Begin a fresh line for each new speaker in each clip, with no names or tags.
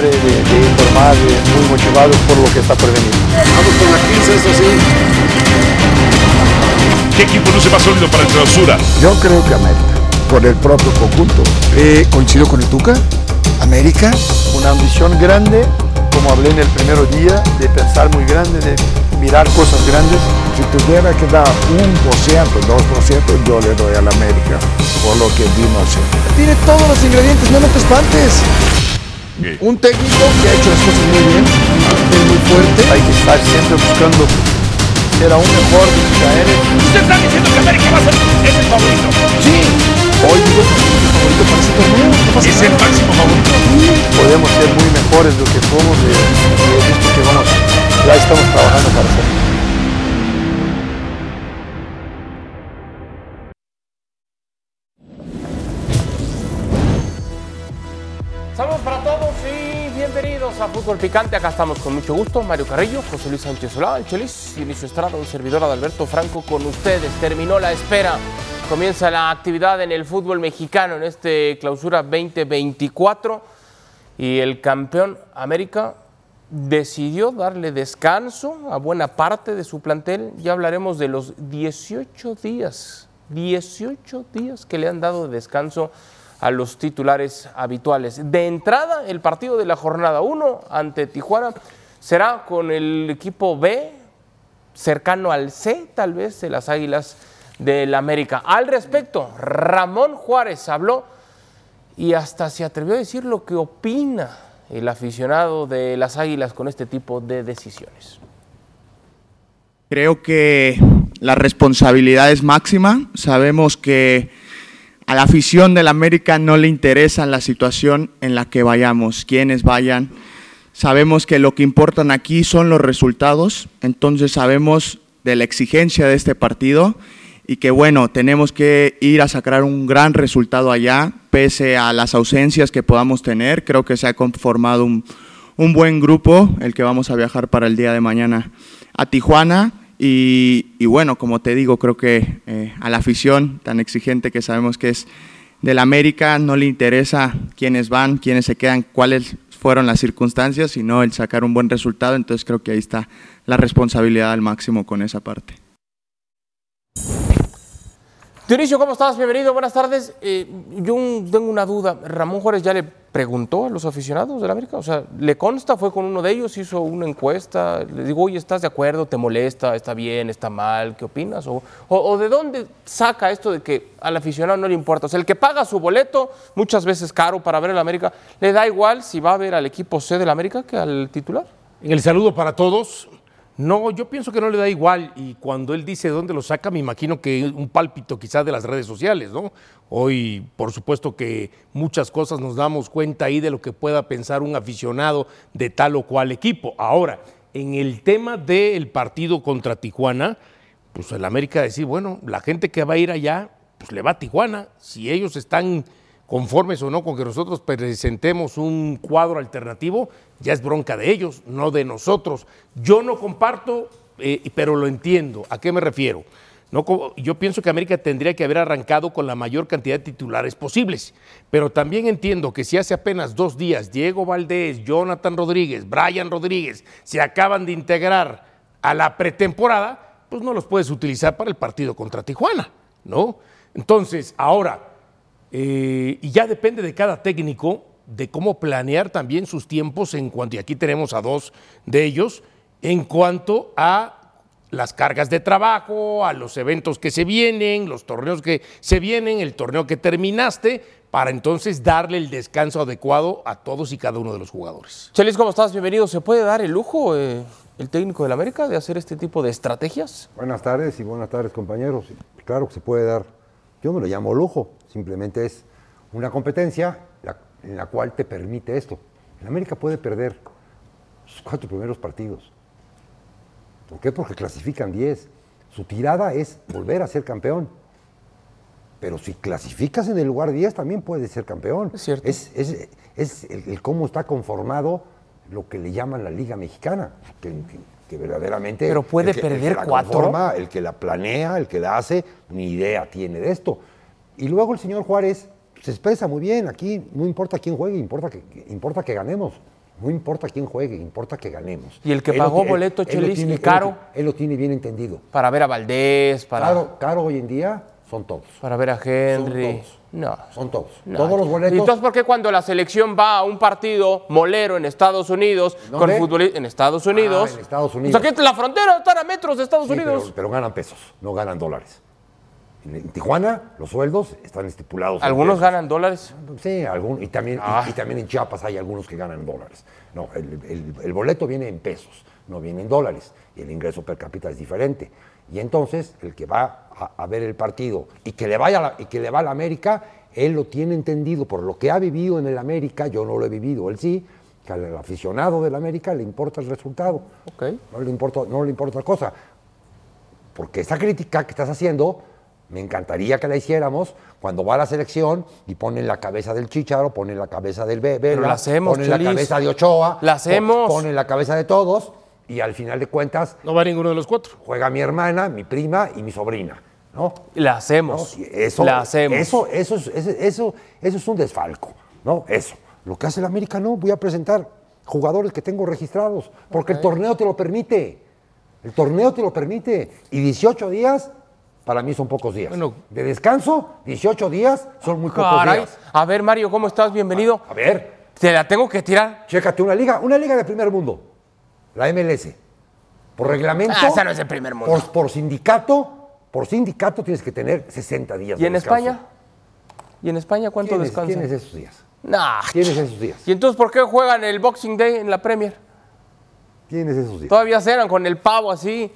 Hambre de, de informar, de- muy motivados por lo que está por venir.
Vamos con la 15, eso sí.
¿Qué equipo no se va sólido para el clausura?
Yo creo que América, por el propio conjunto.
Eh, coincido con el Tuca. América.
Una ambición grande, como hablé en el primer día, de pensar muy grande, de mirar cosas grandes.
Si tuviera que dar un por ciento, dos por ciento, yo le doy al América, por lo que vimos.
Tiene todos los ingredientes, no, no te espantes. Un técnico que ha hecho las cosas muy bien, es muy fuerte.
Hay que estar siempre buscando ser aún mejor de Israel.
Usted está diciendo que América va a ser es el favorito.
Sí. Hoy digo que es el favorito para ese torneo. No
Es el máximo favorito.
Podemos ser muy mejores de lo que somos y, he visto que vamos, ya estamos trabajando para ser.
Saludos para todos y bienvenidos a Fútbol Picante. Acá estamos con mucho gusto. Mario Carrillo, José Luis Sánchez Solá, el Chelis, Inicio Estrada, un servidor Adalberto Franco con ustedes. Terminó la espera. Comienza la actividad en el fútbol mexicano en este clausura 2024 y el campeón América decidió darle descanso a buena parte de su plantel. Ya hablaremos de los 18 días, 18 días que le han dado de descanso a los titulares habituales. De entrada, el partido de la jornada 1 ante Tijuana será con el equipo B, cercano al C, tal vez, de las Águilas del América. Al respecto, Ramón Juárez habló y hasta se atrevió a decir lo que opina el aficionado de las Águilas con este tipo de decisiones.
Creo que la responsabilidad es máxima. Sabemos que a la afición del América no le interesa la situación en la que vayamos, quienes vayan. Sabemos que lo que importan aquí son los resultados, entonces sabemos de la exigencia de este partido y que bueno, tenemos que ir a sacar un gran resultado allá, pese a las ausencias que podamos tener. Creo que se ha conformado un, un buen grupo, el que vamos a viajar para el día de mañana a Tijuana. Y, bueno, como te digo, creo que eh, a la afición tan exigente que sabemos que es del América no le interesa quiénes van, quiénes se quedan, cuáles fueron las circunstancias, sino el sacar un buen resultado. Entonces creo que ahí está la responsabilidad al máximo con esa parte.
Dionisio, ¿cómo estás? Bienvenido, buenas tardes. Eh, yo tengo una duda. ¿Ramón Juárez ya le preguntó a los aficionados del América? O sea, ¿le consta? ¿Fue con uno de ellos? ¿Hizo una encuesta? Le digo, oye, ¿estás de acuerdo? ¿Te molesta? ¿Está bien? ¿Está mal? ¿Qué opinas? ¿O, o- o de dónde saca esto de que al aficionado no le importa? O sea, el que paga su boleto, muchas veces caro para ver al América, ¿le da igual si va a ver al equipo C del América que al titular?
En el saludo para todos. No, yo pienso que no le da igual y cuando él dice de dónde lo saca, me imagino que un pálpito quizás de las redes sociales, ¿no? Hoy, por supuesto que muchas cosas nos damos cuenta ahí de lo que pueda pensar un aficionado de tal o cual equipo. Ahora, en el tema del partido contra Tijuana, pues el América decir, bueno, la gente que va a ir allá, pues le va a Tijuana. Si ellos están conformes o no con que nosotros presentemos un cuadro alternativo, ya es bronca de ellos, no de nosotros. Yo no comparto, eh, pero lo entiendo. ¿A qué me refiero? No, yo pienso que América tendría que haber arrancado con la mayor cantidad de titulares posibles, pero también entiendo que si hace apenas dos días Diego Valdés, Jonathan Rodríguez, Brian Rodríguez se acaban de integrar a la pretemporada, pues no los puedes utilizar para el partido contra Tijuana, ¿no? Entonces, ahora, eh, y ya depende de cada técnico de cómo planear también sus tiempos en cuanto, y aquí tenemos a dos de ellos, en cuanto a las cargas de trabajo, a los eventos que se vienen, los torneos que se vienen, el torneo que terminaste, para entonces darle el descanso adecuado a todos y cada uno de los jugadores.
Chelis, ¿cómo estás? Bienvenido. ¿Se puede dar el lujo eh, el técnico del América de hacer este tipo de estrategias?
Buenas tardes y buenas tardes compañeros. Claro que se puede dar, yo me lo llamo lujo, simplemente es una competencia en la cual te permite esto. El América puede perder sus cuatro primeros partidos. ¿Por qué? Porque clasifican 10. Su tirada es volver a ser campeón. Pero si clasificas en el lugar 10, también puedes ser campeón.
Es cierto.
Es, es- es el, el cómo está conformado lo que le llaman la Liga Mexicana. Que, que- que verdaderamente.
Pero puede
el que- el
perder
la
cuatro.
conforma, el que la planea, el que la hace, ni idea tiene de esto. Y luego el señor Juárez se expresa muy bien. Aquí no importa quién juegue, importa que, importa que ganemos. No importa quién juegue, importa que ganemos.
Y el que
Él
pagó boleto,
él
Chelis,
tiene-
y caro.
Él lo tiene bien entendido.
Para ver a Valdés, para,
Caro, caro hoy en día son todos.
para ver a Henry.
todos.
No.
Son todos.
no.
Todos los
¿Y
boletos.
entonces por qué cuando la selección va a un partido molero en Estados Unidos con futbolistas en Estados Unidos?
Ah, en Estados Unidos.
aquí en la frontera están a metros de Estados
Sí,
Unidos.
pero, pero ganan pesos, no ganan dólares. En, Tijuana los sueldos están estipulados.
Algunos ganan dólares.
Sí, algún- y, también,
Ah.
y, también en Chiapas hay algunos que ganan dólares. No, el, el- el boleto viene en pesos, no viene en dólares. Y el ingreso per cápita es diferente. Y entonces, el que va a, a ver el partido y que, le vaya a la, y que le va a la América, él lo tiene entendido por lo que ha vivido en el América, yo no lo he vivido, él sí, que al aficionado del América le importa el resultado.
Ok.
No le importa, no le importa cosa. Porque esa crítica que estás haciendo, me encantaría que la hiciéramos cuando va a la selección y ponen la cabeza del Chicharo, ponen la cabeza del Vela,
la hacemos,
ponen la cabeza de Ochoa,
La hacemos.
po- ponen la cabeza de todos y al final de cuentas
No va ninguno de los cuatro.
juega mi hermana, mi prima y mi sobrina. ¿no?
La hacemos.
Eso,
la hacemos.
Eso, eso, es, eso, eso, eso es un desfalco, ¿no? Eso. Lo que hace el América, no. Voy a presentar jugadores que tengo registrados, porque el torneo te lo permite. El torneo te lo permite. Y 18 días, para mí son pocos días.
Bueno.
de descanso, 18 días son muy pocos
Caray.
días.
A ver, Mario, ¿cómo estás? Bienvenido.
A ver,
Te la tengo que tirar.
chécate una liga, una liga de primer mundo, la MLS. Por reglamento.
Ah, esa no es de primer mundo.
Por, por sindicato, por sindicato tienes que tener 60 días
¿Y en. España? ¿Y en España cuánto
¿Tienes,
descansa?
tienes esos días.
Nah.
Tienes esos días.
¿Y entonces por qué juegan el Boxing Day en la Premier?
Tienes esos días.
Todavía cenan con el pavo así.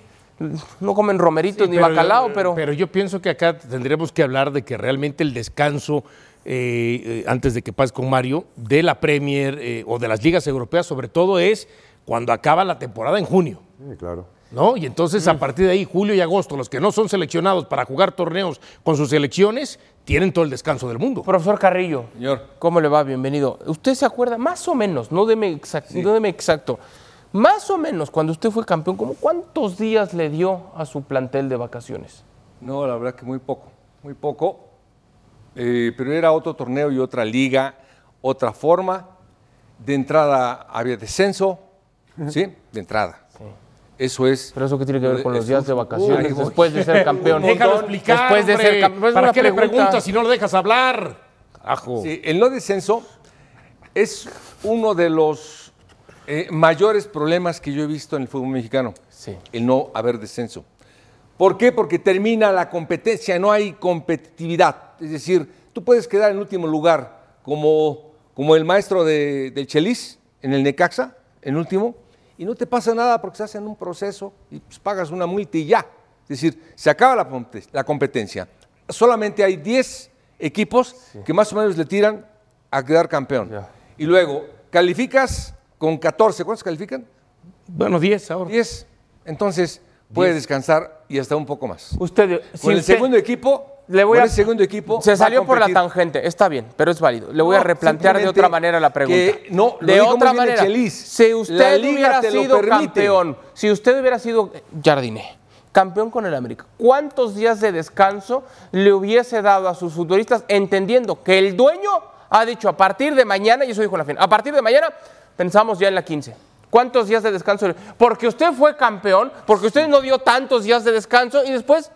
No comen romeritos ni bacalao, pero...
Pero yo pienso que acá tendríamos que hablar de que realmente el descanso, eh, eh, antes de que pase con Mario, de la Premier eh, o de las ligas europeas, sobre todo, es cuando acaba la temporada en junio.
Sí, claro.
¿No? Y entonces a partir de ahí, julio y agosto, los que no son seleccionados para jugar torneos con sus selecciones, tienen todo el descanso del mundo.
Profesor Carrillo,
Señor.
¿cómo le va? Bienvenido. ¿Usted se acuerda más o menos, no deme no deme exacto, más o menos cuando usted fue campeón, ¿cómo cuántos días le dio a su plantel de vacaciones?
No, la verdad que muy poco, muy poco. Eh, pero era otro torneo y otra liga, otra forma. De entrada había descenso, ¿sí? De entrada. Eso es.
Pero eso qué tiene que ver con los días de vacaciones después de ser campeón.
Déjalo explicar,
Después de
hombre.
ser campeón.
¿Para qué le
pregunta.
preguntas si no lo dejas hablar? Ajo.
Sí, el no descenso es uno de los eh, mayores problemas que yo he visto en el fútbol mexicano.
Sí.
El no haber descenso. ¿Por qué? Porque termina la competencia, no hay competitividad. Es decir, tú puedes quedar en último lugar como, como el maestro de- del Chelis en el Necaxa, en último, y no te pasa nada porque estás en un proceso y pues, pagas una multa y ya. Es decir, se acaba la, la competencia. Solamente hay 10 equipos que más o menos le tiran a quedar campeón. Y luego, calificas con 14. ¿Cuántos califican?
Bueno, 10 ahora.
10. Entonces, puede descansar y hasta un poco más.
Usted, si
Con el
usted-
segundo equipo,
le voy
con
a,
el segundo equipo
Se salió por la tangente, está bien, pero es válido. Le voy a replantear de otra manera la pregunta.
que no, lo
de otra
el
manera.
Chelis.
Si usted hubiera sido campeón, si usted hubiera sido Jardiné, campeón con el América, ¿cuántos días de descanso le hubiese dado a sus futbolistas entendiendo que el dueño ha dicho a partir de mañana, y eso dijo en la fin, a partir de mañana pensamos ya en la 15? ¿Cuántos días de descanso? Porque usted fue campeón, porque usted no dio tantos días de descanso y después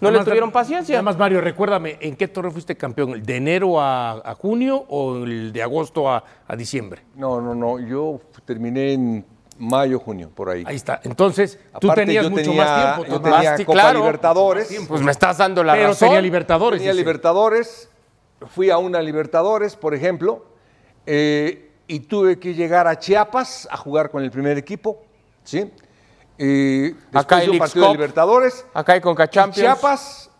no le tuvieron paciencia.
Nada más, Mario, recuérdame, ¿en qué torneo fuiste campeón? ¿El de enero a, a junio o el de agosto a, a diciembre?
No, no, no. Yo terminé en mayo, junio, por ahí.
Ahí está. Entonces, tú tenías mucho
tenía-
más tiempo.
Yo tenía Copa
claro.
Libertadores.
Pues me estás dando la
pero
razón.
tenía Libertadores.
Tenía
dice.
Libertadores, fui a una Libertadores, por ejemplo, eh, y tuve que llegar a Chiapas a jugar con el primer equipo, ¿sí? Eh,
Acá
de
el
un partido de
Ix-Cop.
Libertadores,
Acá hay Conca Champions.
Chiapas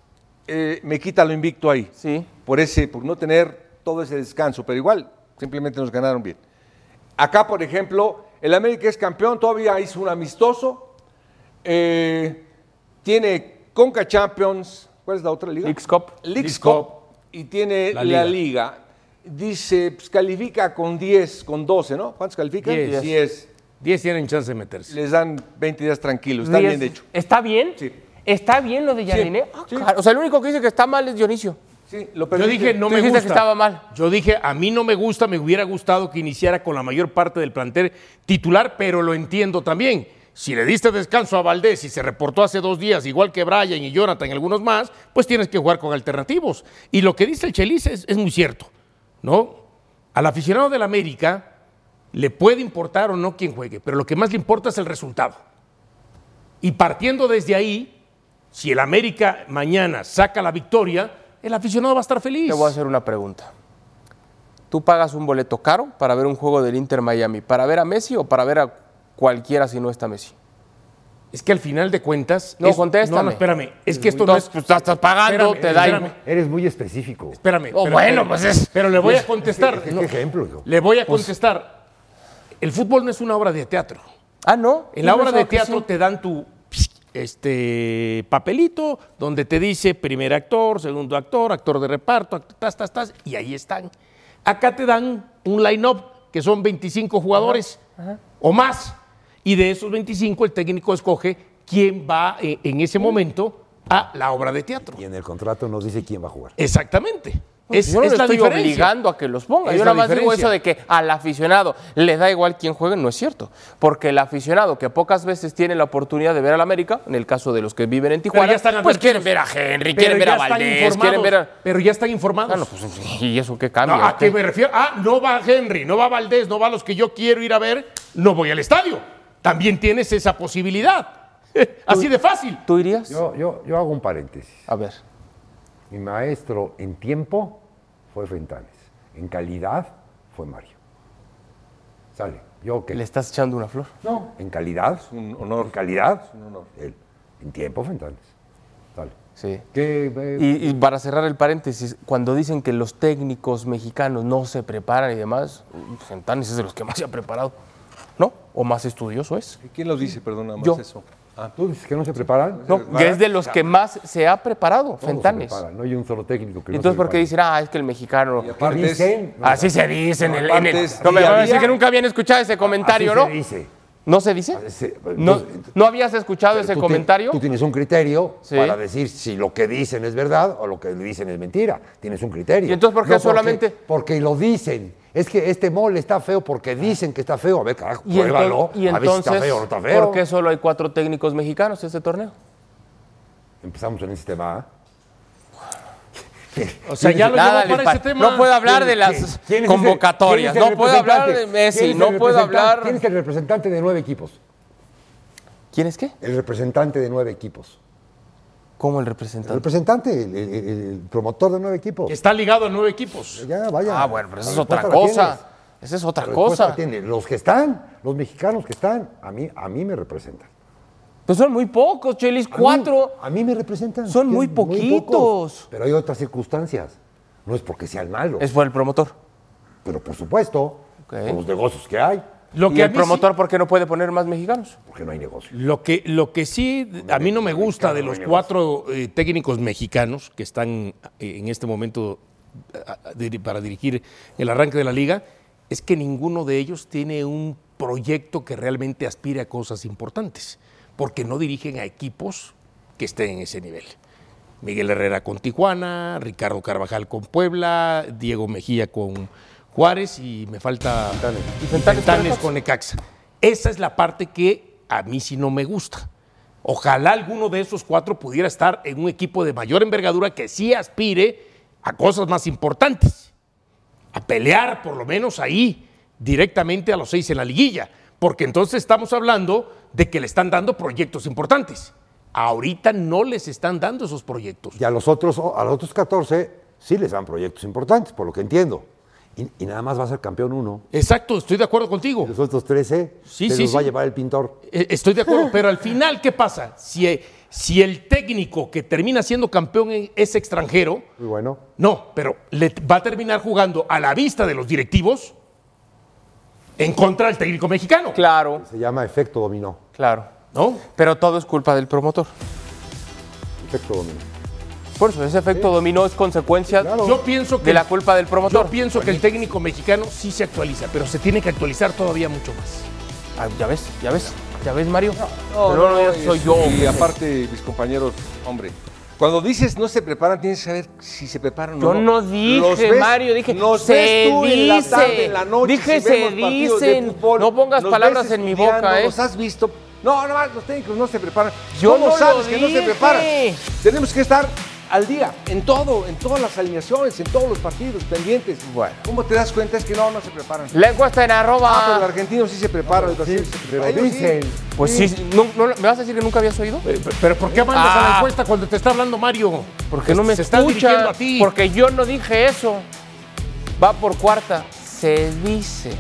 eh, me quita lo invicto ahí,
Sí.
por, ese, por no tener todo ese descanso, pero igual, simplemente nos ganaron bien. Acá, por ejemplo, el América es campeón, todavía hizo un amistoso. eh, tiene Conca Champions. ¿Cuál es la otra liga?
Leagues Cup.
Leagues Cup. Y tiene
La
la,
liga.
Dice, pues, califica con 10, con 12, ¿no? ¿Cuántos califican?
Diez.
10.
10 tienen chance de meterse.
Les dan 20 días tranquilos. Está bien, de hecho.
¿Está bien?
Sí.
¿Está bien lo de Jardine? Ah,
sí.
O sea, el único que dice que está mal es Dionisio.
Sí, lo
Yo dije, no
Tú
me gusta.
que estaba mal.
Yo dije, a mí no me gusta, me hubiera gustado que iniciara con la mayor parte del plantel titular, pero lo entiendo también. Si le diste descanso a Valdés y se reportó hace dos días, igual que Brian y Jonathan y algunos más, pues tienes que jugar con alternativos. Y lo que dice el Chelis es, es muy cierto, ¿no? Al aficionado del América le puede importar o no quién juegue, pero lo que más le importa es el resultado. Y partiendo desde ahí, si el América mañana saca la victoria, el aficionado va a estar feliz.
Te voy a hacer una pregunta. ¿Tú pagas un boleto caro para ver un juego del Inter Miami? ¿Para ver a Messi o para ver a cualquiera si no está Messi?
Es que al final de cuentas.
No,
es-
contéstame.
No, no, espérame. Es que esto no es.
pues, estás pagando, te da
espérame.
Eres muy específico.
Espérame.
Oh,
pero-
bueno, pues es-
Pero le voy a contestar.
¿Qué,
no,
qué ejemplo?
le voy a contestar. El fútbol no es una obra de teatro.
Ah, no.
En la obra de teatro
sí.
te dan tu este papelito donde te dice primer actor, segundo actor, actor de reparto, tas, tas, tas, y ahí están. Acá te dan un line-up que son 25 jugadores o más, y de esos 25 el técnico escoge quién va eh, en ese momento a la obra de teatro.
Y en el contrato nos dice quién va a jugar.
Exactamente. Es,
yo no
es
le
la
estoy
diferencia.
obligando a que los ponga.
Es
Yo
la
nada más digo
diferencia.
eso de que al aficionado le da igual quién juegue, no es cierto. Porque el aficionado que pocas veces tiene la oportunidad de ver al América, en el caso de los que viven en Tijuana,
ya están
pues quieren ver a Henry,
Pero
quieren ver a Valdés, quieren ver a...
Pero ya están informados.
Ah, no, pues, ¿Y eso qué cambia?
No, ¿A qué
qué?
me refiero? Ah, no va Henry, no va Valdés, no va los que yo quiero ir a ver, no voy al estadio. También tienes esa posibilidad. Así de fácil.
¿Tú irías?
Yo, yo, yo hago un paréntesis.
A ver.
Mi maestro en tiempo fue Fentanes. En calidad fue Mario. Sale. ¿Yo?
¿Le estás echando una flor?
No, en calidad.
un honor.
En calidad.
un honor.
Él. En tiempo Fentanes. Sale.
Sí.
¿Qué, eh,
Y, y para cerrar el paréntesis, cuando dicen que los técnicos mexicanos no se preparan y demás, Fentanes es de los que más se ha preparado, ¿no? O más estudioso es.
¿Quién los dice, perdona, más
Yo.
eso?
¿Tú dices que no se preparan?
No, que es de los que más se ha preparado,
Todos se
Fentanes.
preparan, No hay un solo técnico que
Entonces, ¿por qué dicen, ah, es que el mexicano...
Y aparte es-
Dicen, no,
Así se dice en el... en el- no me van
a
decir que nunca habían escuchado ese comentario,
así
¿no?
se dice.
¿No se dice?
Se-
¿No,
tú-
¿no habías escuchado ese
tú ti-
comentario?
Tú tienes un criterio
Sí.
para decir si lo que dicen es verdad o lo que le dicen es mentira. Tienes un criterio.
¿Y entonces por qué
porque-
solamente-
Porque lo dicen. Es que este mole está feo porque dicen que está feo. A ver, carajo,
Y,
pruébalo.
y
a ver si está feo o no está feo.
¿por qué solo hay cuatro técnicos mexicanos en este torneo?
Empezamos en ese tema. ¿ah?
O sea, ya lo
Nada
para
pa-
ese tema.
No puedo hablar de
¿Quién-
las
quién
convocatorias,
el
no puedo hablar de Messi, no puedo hablar...
¿Quién es el representante de nueve equipos?
¿Quién es qué?
El representante de nueve equipos.
¿Cómo el
El
representante?
representante, el, el- el- promotor de nueve equipos.
Que está ligado a nueve equipos.
Ya, vaya.
Ah, bueno, pero esa es otra cosa. Esa es otra cosa.
Los que están, los mexicanos que están, a mí, a mí me representan.
Pues son muy pocos, Chelis,
A mí-
cuatro.
A mí me representan.
Son muy
pocos.
poquitos.
pero hay otras circunstancias. No es porque sean malos,
Es por el promotor.
pero por supuesto,
Ok.
por los negocios que hay,
Lo
¿Y
que a
el promotor por qué no puede poner más mexicanos?
porque no hay negocio.
sí- lo, que, lo que sí a mí no me gusta de los cuatro eh, técnicos mexicanos que están eh, en este momento diri- para dirigir el arranque de la liga es que ninguno de ellos tiene un proyecto que realmente aspire a cosas importantes, porque no dirigen a equipos que estén en ese nivel. Miguel Herrera con Tijuana, Ricardo Carvajal con Puebla, Diego Mejía con Juárez y me falta
¿Y
y
Fentanes con
Necaxa. Esa es la parte que a mí sí no me gusta. Ojalá alguno de esos cuatro pudiera estar en un equipo de mayor envergadura que sí aspire a cosas más importantes. A pelear por lo menos ahí directamente a los seis en la liguilla. Porque entonces estamos hablando de que le están dando proyectos importantes. Ahorita no les están dando esos proyectos.
Y a los otros, a los otros 14 sí les dan proyectos importantes, por lo que entiendo. Y, y nada más va a ser campeón uno.
Exacto, estoy de acuerdo contigo.
Los otros 13
Sí,
se
sí,
los va a llevar el pintor.
Eh, Estoy de acuerdo, pero al final, ¿qué pasa? Si, si el técnico que termina siendo campeón es extranjero,
Muy bueno.
no, pero le va a terminar jugando a la vista de los directivos en contra del técnico mexicano.
Claro,
Se llama efecto dominó.
claro.
¿No?
Pero todo es culpa del promotor.
Efecto dominó.
Por eso, ese efecto dominó es consecuencia
Yo pienso que
de la culpa del promotor.
Yo pienso que el técnico mexicano sí se actualiza, pero se tiene que actualizar todavía mucho más.
Ah, ya ves, ya ves, ya ves, Mario.
No,
Pero
no,
ya
y-
soy yo.
Y aparte, mis compañeros, hombre, cuando dices no se preparan, tienes que saber si se preparan
Yo
o no.
no dije,
ves-
Mario, dije,
los
se
ves tú en la
dice.
tarde, en la noche,
Dije,
si
se
de
dicen.
fútbol,
No pongas palabras en mi boca, ¿eh?
Los has visto. No, no, los técnicos no se preparan.
Yo
¿Cómo
no lo
sabes que no se preparan? Tenemos que estar al día, en todo, en todas las alineaciones, en todos los partidos pendientes.
Bueno.
¿Cómo te das cuenta? Es que no, no se preparan.
La encuesta en
Ah, pero el
arroba.
argentino sí se prepara, el brasileño sí se
Pero
prepara. Ellos sí.
dicen.
Pues sí, no- no- ¿me vas a decir que nunca habías oído?
Eh, Pero ¿por qué mandas a la
Ah.
encuesta cuando te está hablando Mario?
Porque no me
se está dirigiendo
escucha.
a ti.
Porque yo no dije eso. Va por cuarta. Se dice.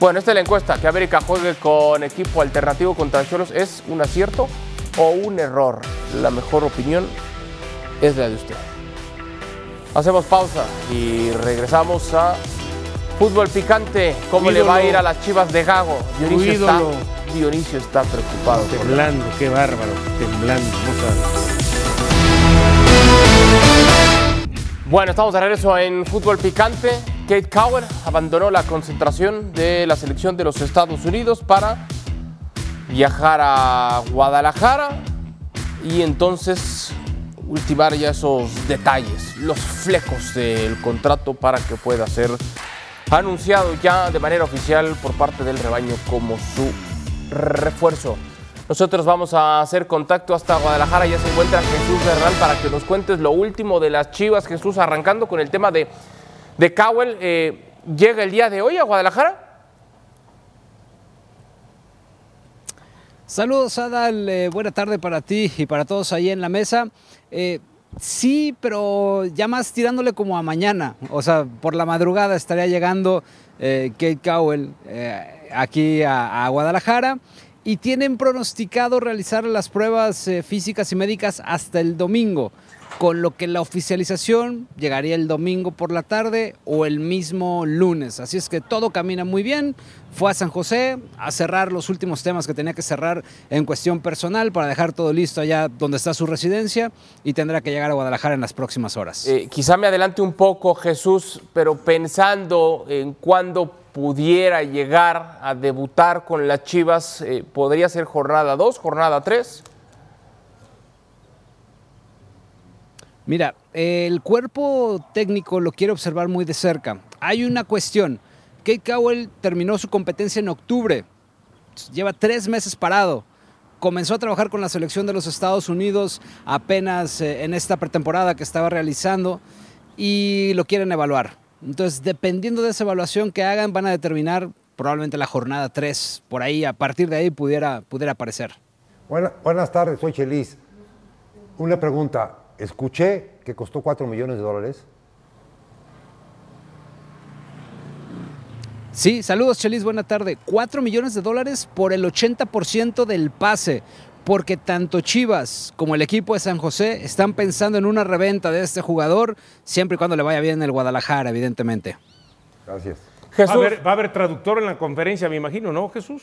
Bueno, esta es la encuesta. Que América juegue con equipo alternativo contra Cholos es un acierto o un error. La mejor opinión es la de usted. Hacemos pausa y regresamos a fútbol picante. ¿Cómo le va a ir a las chivas de Gago? Dionisio está. Dionisio está preocupado.
Temblando, qué bárbaro, temblando.
Bueno, estamos de regreso en Fútbol Picante. Kate Cowell abandonó la concentración de la selección de los Estados Unidos para viajar a Guadalajara y entonces ultimar ya esos detalles, los flecos del contrato para que pueda ser anunciado ya de manera oficial por parte del rebaño como su refuerzo. Nosotros vamos a hacer contacto hasta Guadalajara. Ya se encuentra Jesús Bernal para que nos cuentes lo último de las Chivas. Jesús, arrancando con el tema de, de Cowell. eh, ¿Llega el día de hoy a Guadalajara?
Saludos, Adal. eh, buena tarde para ti y para todos ahí en la mesa. Eh, sí, pero ya más tirándole como a mañana. O sea, por la madrugada estaría llegando eh, Kate Cowell eh, aquí a, Guadalajara y tienen pronosticado realizar las pruebas físicas y médicas hasta el domingo, con lo que la oficialización llegaría el domingo por la tarde o el mismo lunes. Así es que todo camina muy bien. Fue a San José a cerrar los últimos temas que tenía que cerrar en cuestión personal para dejar todo listo allá donde está su residencia y tendrá que llegar a Guadalajara en las próximas horas.
Eh, quizá me adelante un poco, Jesús, pero pensando en cuándo pudiera llegar a debutar con las Chivas, eh, ¿podría ser jornada 2, jornada 3?
Mira, el cuerpo técnico lo quiere observar muy de cerca. Hay una cuestión. Kate Cowell terminó su competencia en octubre. Lleva tres meses parado. Comenzó a trabajar con la selección de los Estados Unidos apenas eh, en esta pretemporada que estaba realizando y lo quieren evaluar. Entonces, dependiendo de esa evaluación que hagan, van a determinar probablemente la jornada 3. Por ahí, a partir de ahí, pudiera, pudiera aparecer.
Buena- buenas tardes, soy Chelis. Una pregunta. Escuché que costó 4 millones de dólares.
Sí, saludos Chelis, buena tarde. 4 millones de dólares por el 80% del pase, porque tanto Chivas como el equipo de San José están pensando en una reventa de este jugador, siempre y cuando le vaya bien el Guadalajara, evidentemente.
Gracias.
Va a, haber, va a haber traductor en la conferencia, me imagino, ¿no, Jesús?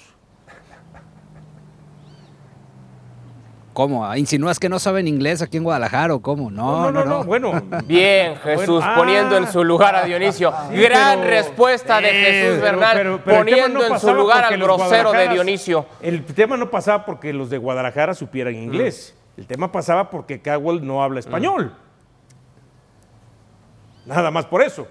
¿Cómo? ¿Insinúas que no saben inglés aquí en Guadalajara o cómo? No, no, no.
bueno.
Bien, Jesús,
Bueno,
poniendo
ah.
en su lugar a Dionisio.
Sí,
Gran
pero-
respuesta de
Eh,
Jesús Bernal,
pero- pero
poniendo
no
en su lugar al grosero de Dionisio.
El tema no pasaba porque los de Guadalajara supieran inglés. El tema pasaba porque Cowell no habla español. Nada más por eso.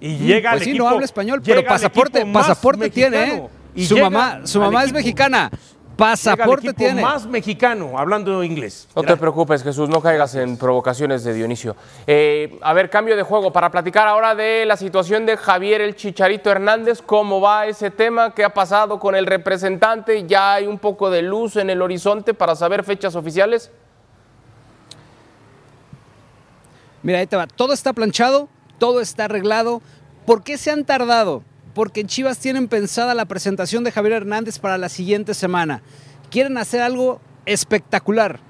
Y
Mm,
llega
pues
al
sí,
equipo-
no habla español, pero pasaporte, pasaporte tiene. ¿eh?
Y
Su mamá, su mamá es mexicana. Pasaporte tiene.
más mexicano hablando inglés.
No te preocupes, Jesús, no caigas en provocaciones de Dionisio. Eh, a ver, cambio de juego para platicar ahora de la situación de Javier el Chicharito Hernández. ¿Cómo va ese tema? ¿Qué ha pasado con el representante? ¿Ya hay un poco de luz en el horizonte para saber fechas oficiales?
Mira, ahí te va. Todo está planchado, todo está arreglado. ¿Por qué se han tardado? Porque en Chivas tienen pensada la presentación de Javier Hernández para la siguiente semana. Quieren hacer algo espectacular.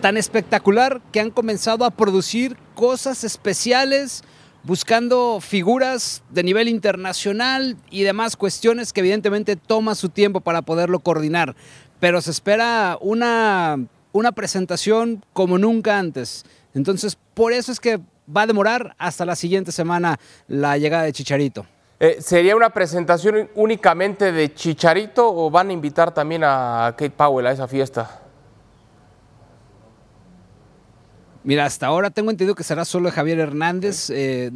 Tan espectacular que han comenzado a producir cosas especiales buscando figuras de nivel internacional y demás cuestiones que evidentemente toma su tiempo para poderlo coordinar. Pero se espera una, una presentación como nunca antes. Entonces, por eso es que va a demorar hasta la siguiente semana la llegada de Chicharito.
Eh, ¿Sería una presentación únicamente de Chicharito o van a invitar también a Kate Powell a esa fiesta?
Mira, hasta ahora tengo entendido que será solo Javier Hernández. Eh,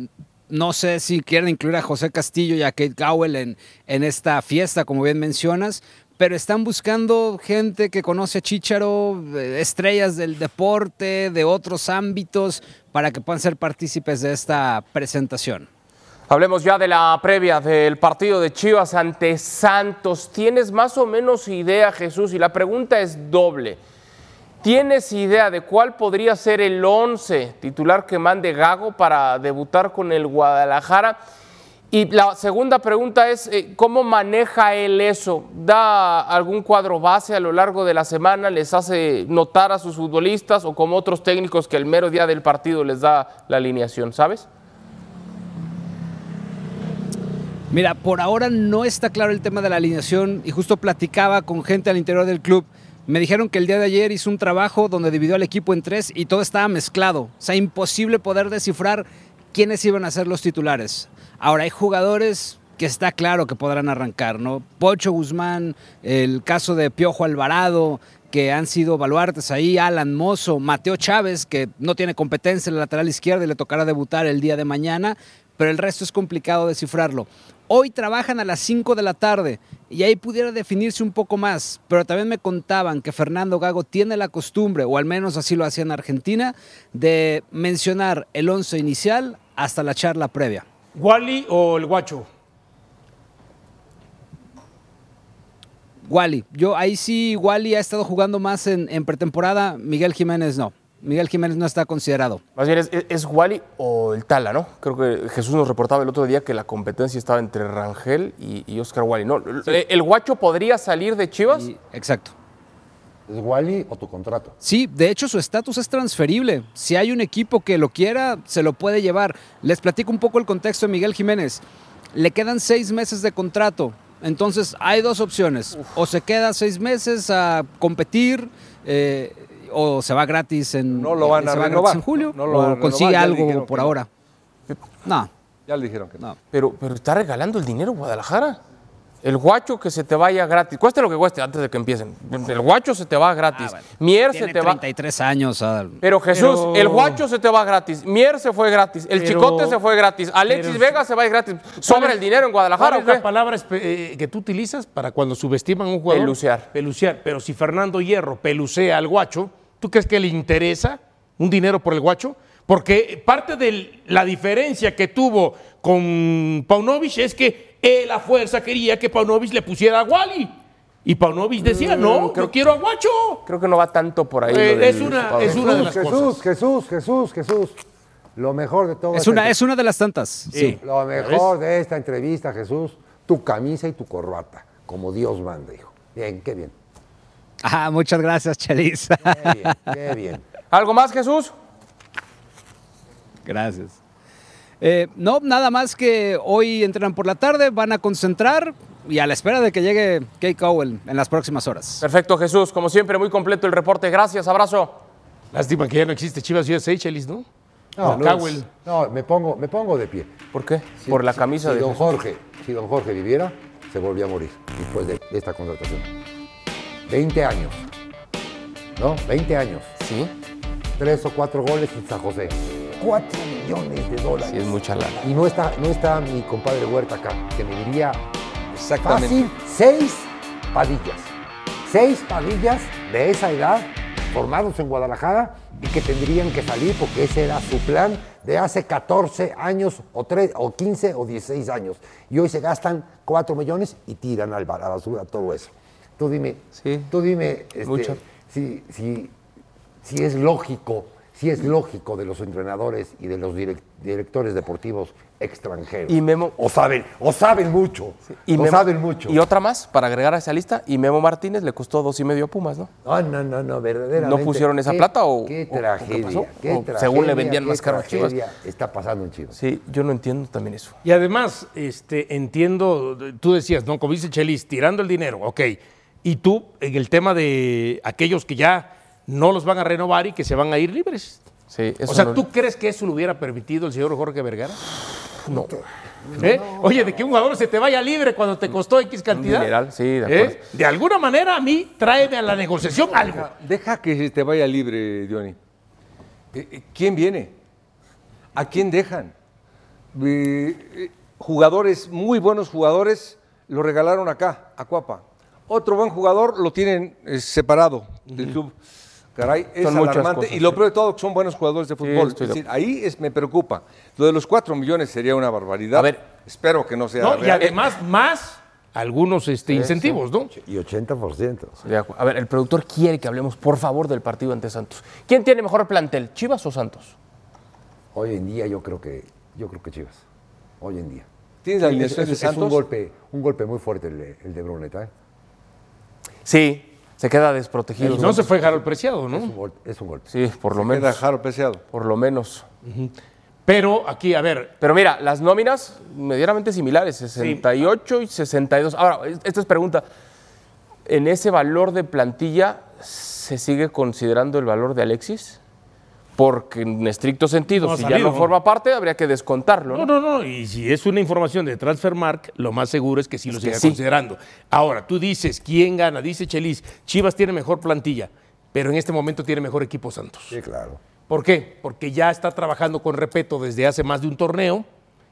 no sé si quieren incluir a José Castillo y a Kate Cowell en, en esta fiesta, como bien mencionas, pero están buscando gente que conoce a Chicharo, eh, estrellas del deporte, de otros ámbitos, para que puedan ser partícipes de esta presentación.
Hablemos ya de la previa del partido de Chivas ante Santos. ¿Tienes más o menos idea, Jesús? Y la pregunta es doble. ¿Tienes idea de cuál podría ser el 11 titular que mande Gago para debutar con el Guadalajara? Y la segunda pregunta es, eh, ¿cómo maneja él eso? ¿Da algún cuadro base a lo largo de la semana? ¿Les hace notar a sus futbolistas o como otros técnicos que el mero día del partido les da la alineación? ¿Sabes?
Mira, por ahora no está claro el tema de la alineación y justo platicaba con gente al interior del club. Me dijeron que el día de ayer hizo un trabajo donde dividió al equipo en tres y todo estaba mezclado. O sea, imposible poder descifrar quiénes iban a ser los titulares. Ahora, hay jugadores que está claro que podrán arrancar, ¿no? Pocho Guzmán, el caso de Piojo Alvarado, que han sido baluartes ahí, Alan Mozo, Mateo Chávez, que no tiene competencia en la lateral izquierda y le tocará debutar el día de mañana, pero el resto es complicado descifrarlo. Hoy trabajan a las 5 de la tarde y ahí pudiera definirse un poco más, pero también me contaban que Fernando Gago tiene la costumbre, o al menos así lo hacía en Argentina, de mencionar el 11 inicial hasta la charla previa.
¿Wally o el guacho?
Wally, yo ahí sí, Wally ha estado jugando más en, en pretemporada, Miguel Jiménez no. Miguel Jiménez no está considerado.
Más bien es, es Wally o el Tala, ¿no? Creo que Jesús nos reportaba el otro día que la competencia estaba entre Rangel y, y Oscar Wally. ¿no? ¿El Guacho podría salir de Chivas?
exacto.
¿Es Wally o tu contrato?
Sí, de hecho su estatus es transferible. Si hay un equipo que lo quiera, se lo puede llevar. Les platico un poco el contexto de Miguel Jiménez. Le quedan seis meses de contrato. Entonces hay dos opciones. O se queda seis meses a competir. eh, o se va gratis en,
No lo van
se
a
va gratis
renovar.
en julio
No lo
o consigue
renovar,
algo por ahora. No.
Ya le dijeron que no.
Pero, pero está regalando el dinero Guadalajara. El guacho que se te vaya gratis. Cueste lo que cueste antes de que empiecen. El guacho se te va gratis. Mier se
Tiene
te va.
33 años. ah,
Pero Jesús,
Pero-
el guacho se te va gratis. Mier se fue gratis. El
Pero-
chicote se fue gratis. Alexis
pero-
Vega se va gratis. ¿Sobra el dinero en Guadalajara
¿Cuál
o
es la
qué?
palabra espe- eh, que tú utilizas para cuando subestiman a un jugador?
Pelucear.
Pelucear. Pero si Fernando Hierro pelucea al guacho, ¿tú crees que le interesa un dinero por el guacho? Porque parte de la diferencia que tuvo con Paunovic es que él a fuerza quería que Paunovic le pusiera a Wally. Y Paunovic decía,
Mm,
no,
creo-
yo quiero a guacho.
Creo que no va tanto por ahí.
Eh,
lo del
es una- es una de las
Jesús,
cosas.
Jesús, Jesús, Jesús. Lo mejor de todo.
Es
esta
una,
entre-
es una de las tantas. Sí.
Lo mejor de esta entrevista, Jesús, tu camisa y tu corbata, como Dios manda, hijo. Bien, qué bien.
Ah, muchas gracias, Chelis.
Qué bien, qué bien.
¿Algo más, Jesús?
Gracias. Eh, no, nada más que hoy entrenan por la tarde, van a concentrar y a la espera de que llegue Kate Cowell en las próximas horas.
Perfecto, Jesús. Como siempre, muy completo el reporte. Gracias, abrazo.
Lástima que ya no existe Chivas USA, Chelis, ¿no?
No,
Con Cowell.
no, me pongo, me pongo de pie.
¿Por qué?
Si-
por la camisa
si
de
don
Jesús.
Jorge, si don Jorge viviera, se volvía a morir después de, de esta contratación. 20 años. ¿No? 20 años.
Sí.
Tres o cuatro goles en San José. 4 millones de dólares.
Sí, es mucha lana.
Y no está, no está mi compadre Huerta acá, que me diría
Exactamente.
fácil seis padillas. Seis padillas de esa edad, formados en Guadalajara, y que tendrían que salir porque ese era su plan de hace 14 años, o, tres, o 15 o 16 años. Y hoy se gastan 4 millones y tiran al, a la basura todo eso. Tú dime,
Sí.
tú dime este,
Mucho.
si, si, si es lógico, sí es lógico de los entrenadores y de los direc- directores deportivos extranjeros.
Y Memo-
O saben, o saben mucho.
Y,
o
Memo-
saben mucho.
y otra más para agregar a esa lista. Y Memo Martínez le costó dos y medio a Pumas, ¿no?
No, no, no, no, verdaderamente.
¿No pusieron esa
¿Qué-
plata o-
Qué
o
tragedia.
qué pasó?
qué
O
tragedia,
según le vendían
qué
más caro a Chivas.
Está pasando en Chivas.
Sí, yo no entiendo también eso.
Y además, este, entiendo, tú decías, ¿no? Como dice Chelis, tirando el dinero, ok. Y tú, en el tema de aquellos que ya no los van a renovar y que se van a ir libres.
Sí, eso
o sea,
no-
¿tú crees que eso lo hubiera permitido el señor Jorge Vergara?
No.
¿Eh? Oye, de que un jugador se te vaya libre cuando te costó X cantidad.
dineral, sí, de
¿Eh? De alguna manera a mí, tráeme a la negociación algo.
Deja que te vaya libre, Diony. Eh, ¿Quién viene? ¿A quién dejan? Eh, jugadores, muy buenos jugadores, lo regalaron acá, a Cuapa. Otro buen jugador lo tienen eh, separado del club. Caray, es
Son
alarmante.
cosas,
y lo
sí.
peor de todo, que son buenos jugadores de fútbol. es
de
decir, ahí es, me preocupa. Lo de los cuatro millones sería una barbaridad.
A ver.
Espero que no sea
¿no? Y además, más algunos este, incentivos, ¿no?
Y 80%.
De acu- A ver, el productor quiere que hablemos, por favor, del partido ante Santos. ¿Quién tiene mejor plantel, Chivas o Santos?
Hoy en día yo creo que, yo creo que Chivas. Hoy en día.
¿Tienes la
Es-
alineación
es,
de
es
Santos?
un golpe, un golpe muy fuerte el de, el de Bruneta. ¿eh?
Sí, se queda desprotegido.
Y no se fue Harold Preciado,
Es
¿no?
un golpe. Es un golpe.
Sí, por lo
Queda
menos.
Jaro Preciado.
Por lo menos.
Pero aquí, a ver,
Pero mira, las nóminas medianamente similares, 68 y 62. Ahora, es- esta es pregunta. ¿En ese valor de plantilla se sigue considerando el valor de Alexis? Porque en estricto sentido,
No
si ya no
¿no?
forma parte, habría que descontarlo.
No,
¿no?
no, no. Y si es una información de Transfermark, lo más seguro es que sí lo siga
sí.
considerando. Ahora, tú dices, ¿quién gana? Dice Chelis, Chivas tiene mejor plantilla, pero en este momento tiene mejor equipo Santos.
Sí, claro.
¿Por qué? Porque ya está trabajando con Repeto desde hace más de un torneo,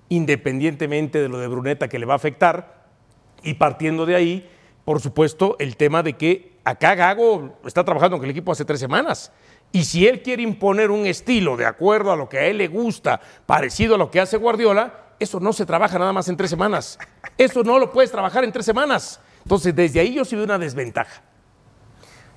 independientemente de lo de Bruneta que le va a afectar, y partiendo de ahí, por supuesto, el tema de que acá Gago está trabajando con el equipo hace tres semanas. Y si él quiere imponer un estilo de acuerdo a lo que a él le gusta, parecido a lo que hace Guardiola, eso no se trabaja nada más en tres semanas. Eso no lo puedes trabajar en tres semanas. Entonces, desde ahí yo sí veo una desventaja.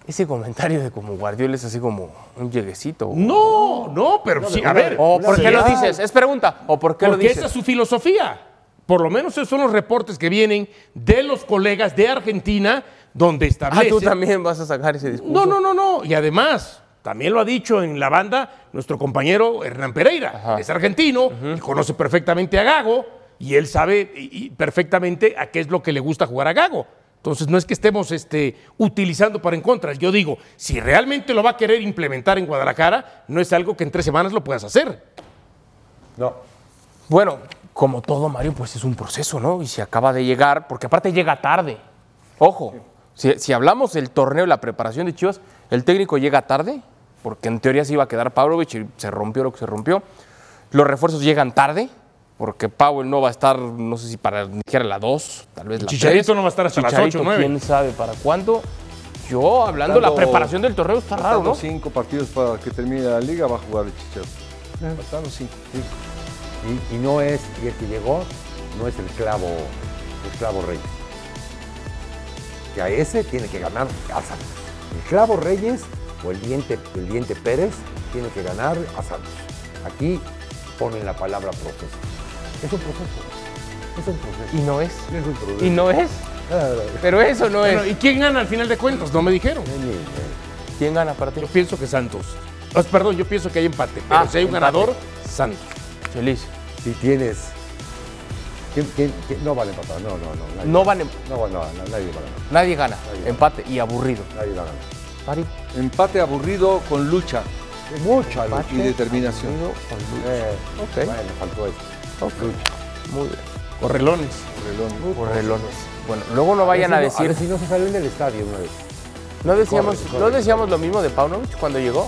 Ese comentario de como Guardiola es así como un lleguecito.
No, no, pero sí, a ver.
¿O por qué lo dices? Es pregunta. ¿O por qué lo
Porque
dices?
esa es su filosofía. Por lo menos esos son los reportes que vienen de los colegas de Argentina, donde
Ah,
establece.
tú también vas a sacar ese discurso.
No, no, no, no. Y además, también lo ha dicho en la banda nuestro compañero Hernán Pereira.
Ajá.
Es argentino, y conoce perfectamente a Gago y él sabe y- perfectamente a qué es lo que le gusta jugar a Gago. Entonces, no es que estemos este, utilizando para en contra. Yo digo, si realmente lo va a querer implementar en Guadalajara, no es algo que en tres semanas lo puedas hacer.
No.
Bueno, como todo, Mario, pues es un proceso, ¿no? Y si acaba de llegar, porque aparte llega tarde. Ojo, si, si hablamos del torneo y la preparación de Chivas, el técnico llega tarde, porque en teoría se iba a quedar Pavlovich y se rompió lo que se rompió. Los refuerzos llegan tarde, porque Powell no va a estar, no sé si para ni siquiera la 2, tal vez la
Chicharito
3.
no va a estar hasta las
Chicharito,
8 o 9.
quién sabe para cuándo. Yo, hablando de la preparación del torneo, está raro, ¿no?
cinco partidos para que termine la liga, va a jugar el Chicharito. Faltando cinco.
Y, y no es, y el que llegó, no es el clavo, el clavo Reyes. Que a ese tiene que ganar a Santos. El clavo Reyes o el diente, el diente Pérez tiene que ganar a Santos. Aquí ponen la palabra proceso. Es un proceso. Es un proceso.
Y no es.
Es un proceso.
Y no es. Pero eso no
Bueno,
es.
¿Y quién gana al final de cuentas? No me dijeron.
¿Quién gana para ti?
Yo pienso que Santos. Ah, perdón, yo pienso que hay empate. Pero
Ah,
si hay un
empate.
ganador, Santos.
Feliz.
Si tienes. ¿quién- quién- quién? No vale empatar. No, no, no. nadie
No
va-
van em-
No, no, no, nadie va a ganar.
Nadie gana.
Nadie
Empate y aburrido.
Nadie va
Empate aburrido con lucha
Mucha
Empate,
lucha.
y determinación.
con lucha.
Eh,
Ok.
Bueno, faltó eso.
Ok.
Lucha.
Muy bien.
Correlones.
Correlones. Bueno, luego no vayan a
ver si no-
decir.
ver si no se salen del estadio una vez.
No decíamos,
Corre,
no
corre.
decíamos lo mismo de Paunovic cuando llegó.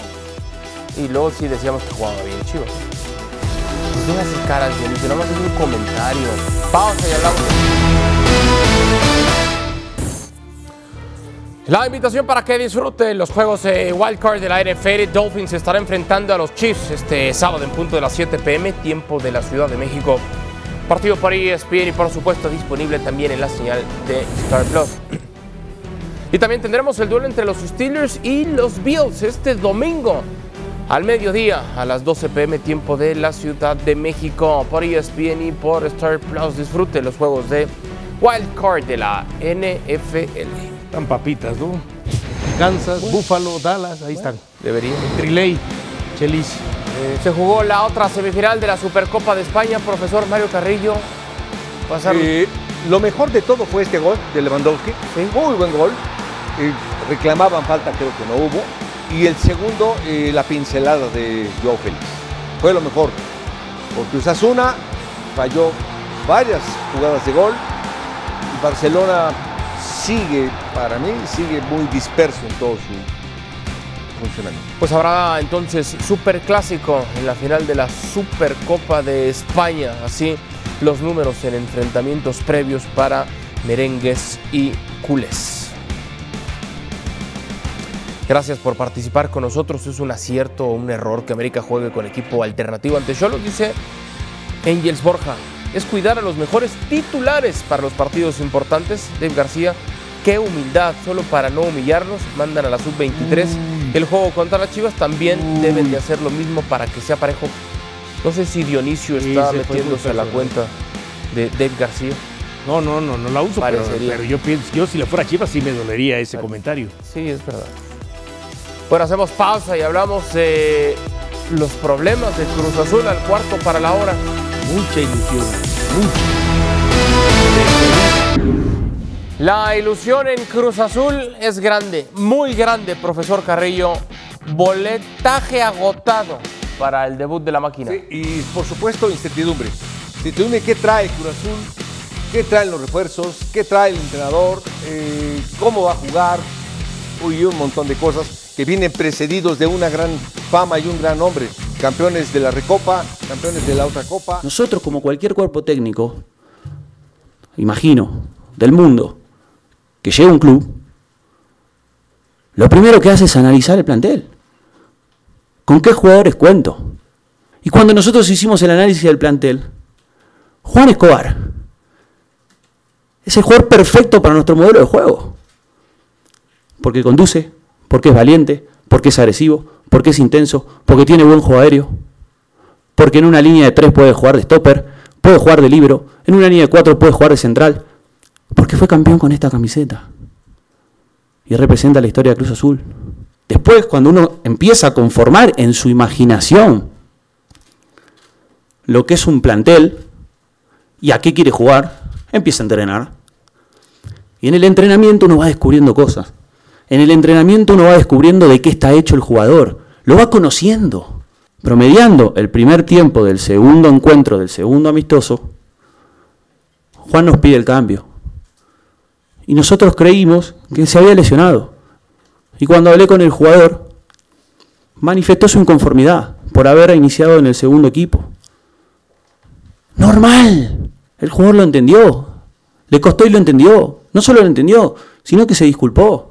Y luego sí decíamos que jugaba bien Chivas. ¿Por qué me haces caras, Dionisio? Nada más es un comentario. Pausa y hablamos. La invitación para que disfruten los juegos de Wild Card de la NFL. Dolphins estará enfrentando a los Chiefs este sábado en punto de las 7 pm, tiempo de la Ciudad de México. Partido por ESPN y por supuesto disponible también en la señal de Star Plus. Y también tendremos el duelo entre los Steelers y los Bills este domingo al mediodía, a las 12 pm, tiempo de la Ciudad de México, por ESPN y por Star Plus. Disfrute los juegos de Wild Card de la NFL.
Están papitas, ¿no? Kansas, Buffalo, Dallas, ahí están.
Debería.
Triley, Chelis.
Eh, se jugó la otra semifinal de la Supercopa de España, profesor Mario Carrillo. Pasaron.
Eh, lo mejor de todo fue este gol de Lewandowski. Muy buen gol. Eh, reclamaban falta, creo que no hubo. Y el segundo, eh, la pincelada de Joao Félix. Fue lo mejor. Porque Usasuna falló varias jugadas de gol. Y Barcelona sigue, para mí, sigue muy disperso en todo su funcionamiento.
Pues habrá entonces super clásico en la final de la Supercopa de España. Así los números en enfrentamientos previos para merengues y culés. Gracias por participar con nosotros. Es un acierto o un error que América juegue con equipo alternativo ante Cholos, dice Angels Borja. Es cuidar a los mejores titulares para los partidos importantes. Dave García, qué humildad. Solo para no humillarlos, mandan a la sub-23. El juego contra las Chivas también deben de hacer lo mismo para que sea parejo. No sé si Dionisio
Sí,
está metiéndose a la cuenta de Dave García.
No, no, no, no la uso, pero, yo pienso, yo si le fuera Chivas sí me dolería ese comentario.
Sí, es verdad. Bueno, hacemos pausa y hablamos de los problemas de Cruz Azul al cuarto para la hora.
Mucha ilusión,
La ilusión en Cruz Azul es grande, muy grande, profesor Carrillo. Boletaje agotado para el debut de la máquina.
Sí, y por supuesto, incertidumbre. Incertidumbre, ¿qué trae Cruz Azul? ¿Qué traen los refuerzos? ¿Qué trae el entrenador? Eh, ¿Cómo va a jugar? Uy, un montón de cosas que vienen precedidos de una gran fama y un gran nombre. Campeones de la Recopa, campeones de la otra Copa.
Nosotros, como cualquier cuerpo técnico, imagino, del mundo, que llega a un club, lo primero que hace es analizar el plantel. ¿Con qué jugadores cuento? Y cuando nosotros hicimos el análisis del plantel, Juan Escobar es el jugador perfecto para nuestro modelo de juego. Porque conduce, porque es valiente, porque es agresivo, porque es intenso, porque tiene buen juego aéreo, porque en una línea de tres puede jugar de stopper, puede jugar de libero, en una línea de cuatro puede jugar de central, porque fue campeón con esta camiseta y representa la historia de Cruz Azul. Después, cuando uno empieza a conformar en su imaginación lo que es un plantel y a qué quiere jugar, empieza a entrenar. Y en el entrenamiento uno va descubriendo cosas. En el entrenamiento uno va descubriendo de qué está hecho el jugador. Lo va conociendo. Promediando el primer tiempo del segundo encuentro, del segundo amistoso, Juan nos pide el cambio. Y nosotros creímos que se había lesionado. Y cuando hablé con el jugador, manifestó su inconformidad por haber iniciado en el segundo equipo. Normal. El jugador lo entendió. Le costó y lo entendió. No solo lo entendió, sino que se disculpó.